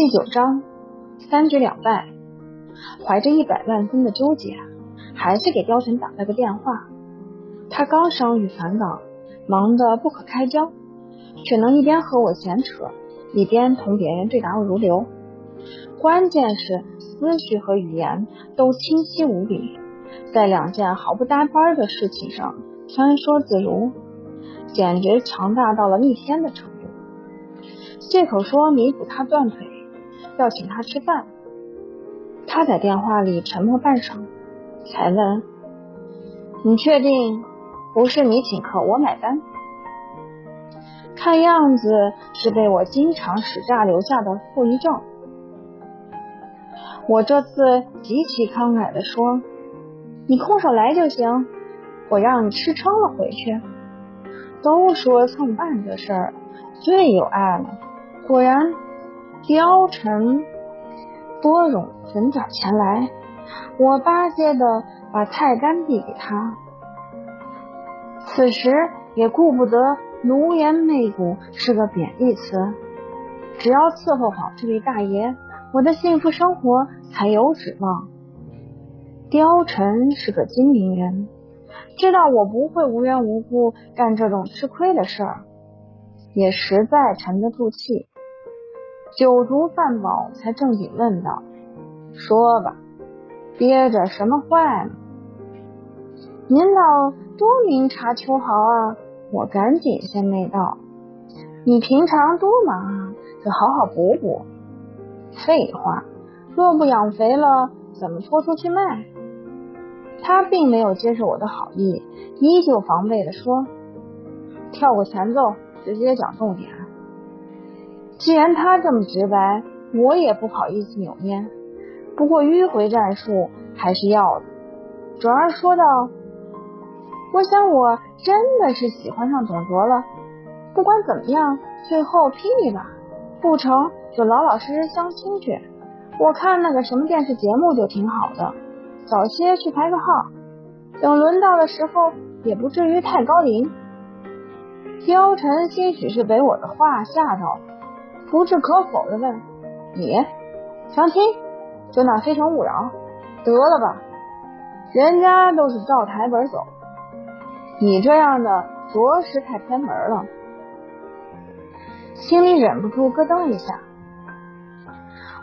第九章，三局两败，怀着一百万分的纠结，还是给貂蝉打了个电话。他刚伤愈返岗，忙得不可开交，却能一边和我闲扯，一边同别人对答如流。关键是思绪和语言都清晰无比，在两件毫不搭边的事情上穿梭自如，简直强大到了逆天的程度。借口说弥补他断腿。要请他吃饭，他在电话里沉默半晌，才问：“你确定不是你请客我买单？”看样子是被我经常使诈留下的后遗症。我这次极其慷慨的说：“你空手来就行，我让你吃撑了回去。”都说蹭饭这事儿最有爱了，果然。貂蝉多冗准点前来，我巴结的把菜单递给他。此时也顾不得奴颜媚骨是个贬义词，只要伺候好这位大爷，我的幸福生活才有指望。貂蝉是个精明人，知道我不会无缘无故干这种吃亏的事儿，也实在沉得住气。酒足饭饱，才正经问道：“说吧，憋着什么坏呢？”您老多明察秋毫啊！我赶紧先媚道：“你平常多忙啊，得好好补补。”废话，若不养肥了，怎么拖出去卖？他并没有接受我的好意，依旧防备的说：“跳过前奏，直接讲重点。”既然他这么直白，我也不好意思扭捏。不过迂回战术还是要的。转而说道：“我想我真的是喜欢上董卓了。不管怎么样，最后霹雳吧，不成就老老实实相亲去。我看那个什么电视节目就挺好的，早些去排个号，等轮到的时候也不至于太高龄。”貂蝉兴许是被我的话吓到了。不置可否的问：“你相亲就那非诚勿扰，得了吧，人家都是照台本走，你这样的着实太偏门了。”心里忍不住咯噔一下。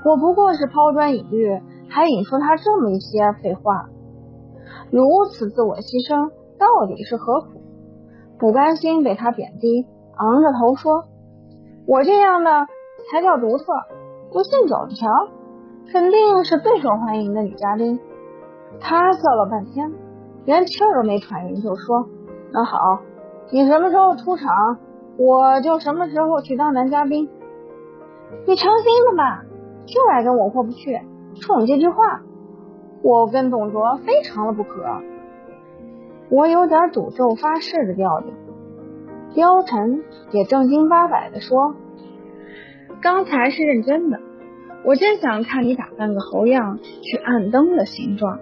我不过是抛砖引玉，还引出他这么一些废话，如此自我牺牲，到底是何苦？不甘心被他贬低，昂着头说：“我这样的。”才叫独特，不信走着瞧，肯定是最受欢迎的女嘉宾。他笑了半天，连气儿都没喘匀，就说：“那好，你什么时候出场，我就什么时候去当男嘉宾。你成心的吧？就爱跟我过不去，冲你这句话，我跟董卓非成了不可。我有点赌咒发誓的调调。”貂蝉也正经八百的说。刚才是认真的，我真想看你打扮个猴样去暗灯的形状。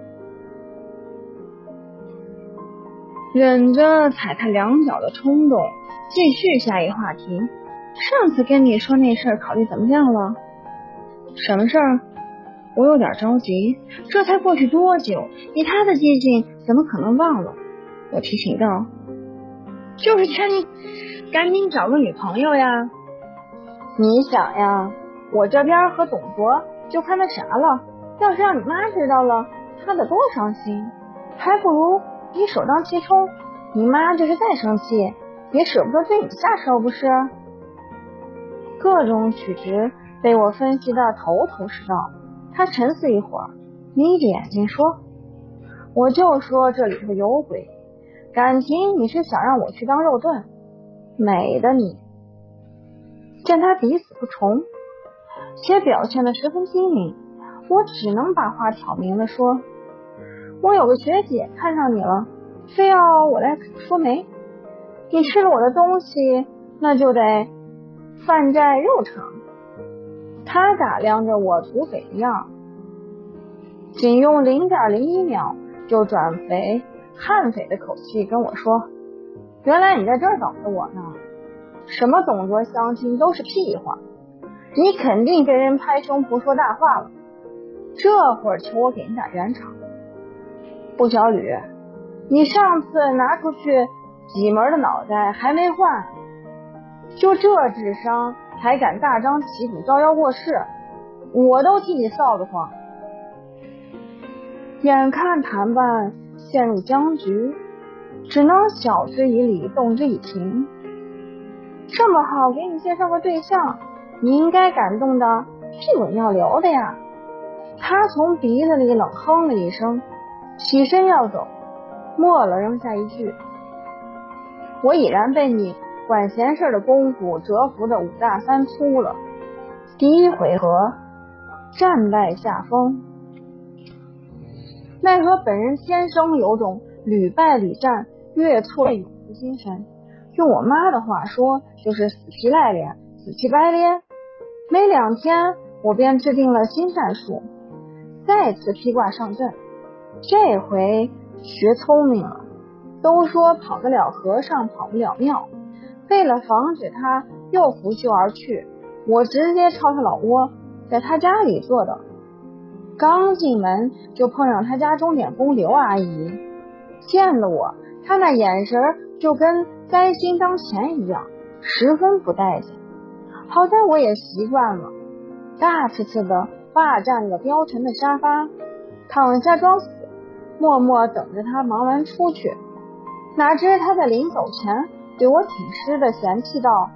忍着踩他两脚的冲动，继续下一话题。上次跟你说那事儿，考虑怎么样了？什么事儿？我有点着急。这才过去多久？以他的记性，怎么可能忘了？我提醒道：“就是劝你赶紧找个女朋友呀。”你想呀，我这边和董卓就看那啥了。要是让你妈知道了，她得多伤心。还不如你首当其冲，你妈就是再生气，也舍不得对你下手，不是？各种曲直被我分析的头头是道。他沉思一会儿，眯着眼睛说：“我就说这里头有鬼。感情你是想让我去当肉盾？美的你！”见他抵死不从，且表现的十分机灵，我只能把话挑明了说：“我有个学姐看上你了，非要我来说媒。你吃了我的东西，那就得饭债肉偿。”他打量着我土匪的样，仅用零点零一秒就转为悍匪的口气跟我说：“原来你在这儿等着我呢。”什么董卓相亲都是屁话，你肯定跟人拍胸脯说大话了。这会儿求我给你打圆场，不小吕，你上次拿出去几门的脑袋还没换，就这智商还敢大张旗鼓招摇过市，我都替你臊得慌。眼看谈判陷入僵局，只能晓之以理，动之以情。这么好给你介绍个对象，你应该感动的屁滚尿流的呀！他从鼻子里冷哼了一声，起身要走，末了扔下一句：“我已然被你管闲事的功夫折服的五大三粗了。”第一回合战败下风，奈何本人天生有种屡败屡战、越挫越勇的精神。用我妈的话说，就是死皮赖脸、死乞白咧。没两天，我便制定了新战术。再次披挂上阵，这回学聪明了。都说跑得了和尚跑不了庙，为了防止他又拂袖而去，我直接抄他老窝，在他家里坐的。刚进门就碰上他家钟点工刘阿姨，见了我，她那眼神就跟灾星当前一样，十分不待见。好在我也习惯了，大次次的。霸占了貂蝉的沙发，躺下装死，默默等着他忙完出去。哪知他在临走前对我挺尸的嫌弃道：“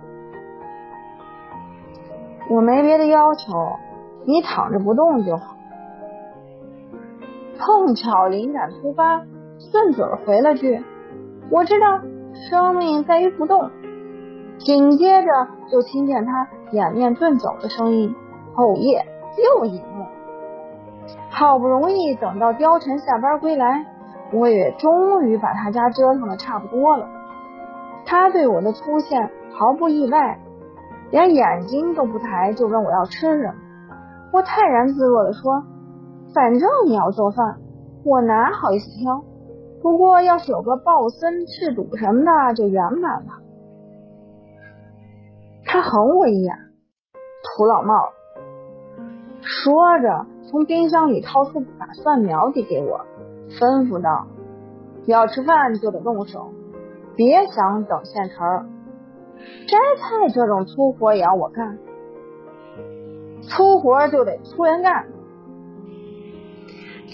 我没别的要求，你躺着不动就好。”碰巧灵感突发，顺嘴回了句：“我知道，生命在于不动。”紧接着就听见他掩面遁走的声音：“哦耶！”又赢了，好不容易等到貂蝉下班归来，我也终于把他家折腾的差不多了。他对我的出现毫不意外，连眼睛都不抬就问我要吃什么。我泰然自若的说：“反正你要做饭，我哪好意思挑？不过要是有个鲍参、赤肚什么的，就圆满了。”他横我一眼，土老帽。说着，从冰箱里掏出把蒜苗递给我，吩咐道：“要吃饭就得动手，别想等现成。摘菜这种粗活也要我干，粗活就得粗人干。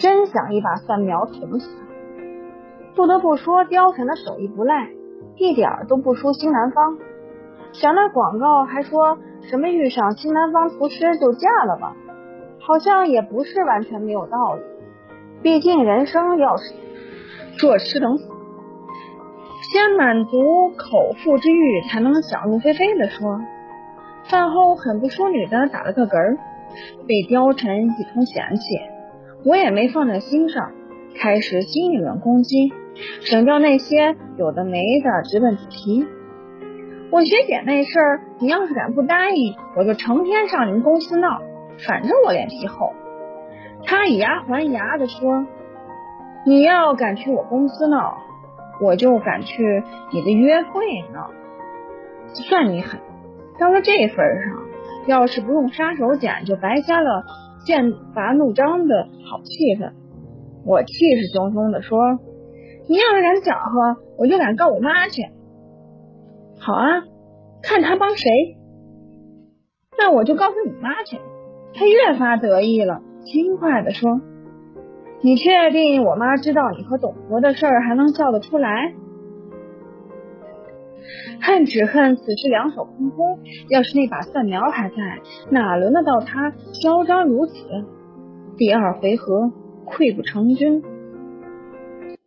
真想一把蒜苗捅死他！不得不说，貂蝉的手艺不赖，一点都不输新南方。想那广告还说什么遇上新南方厨师就嫁了吧？”好像也不是完全没有道理，毕竟人生要是做吃等死，先满足口腹之欲，才能想入非非的说。饭后很不淑女的打了个嗝，被貂蝉一通嫌弃，我也没放在心上，开始新一轮攻击，省掉那些有的没的直奔主题。我学姐那事儿，你要是敢不答应，我就成天上你们公司闹。反正我脸皮厚，他以牙还牙的说：“你要敢去我公司闹，我就敢去你的约会闹。算你狠！到了这份上，要是不用杀手锏，就白瞎了剑拔弩张的好气氛。”我气势汹汹的说：“你要是敢搅和，我就敢告我妈去。”好啊，看他帮谁，那我就告诉你妈去。他越发得意了，轻快的说：“你确定我妈知道你和董卓的事儿还能笑得出来？恨只恨此时两手空空，要是那把蒜苗还在，哪轮得到他嚣张如此？第二回合溃不成军。”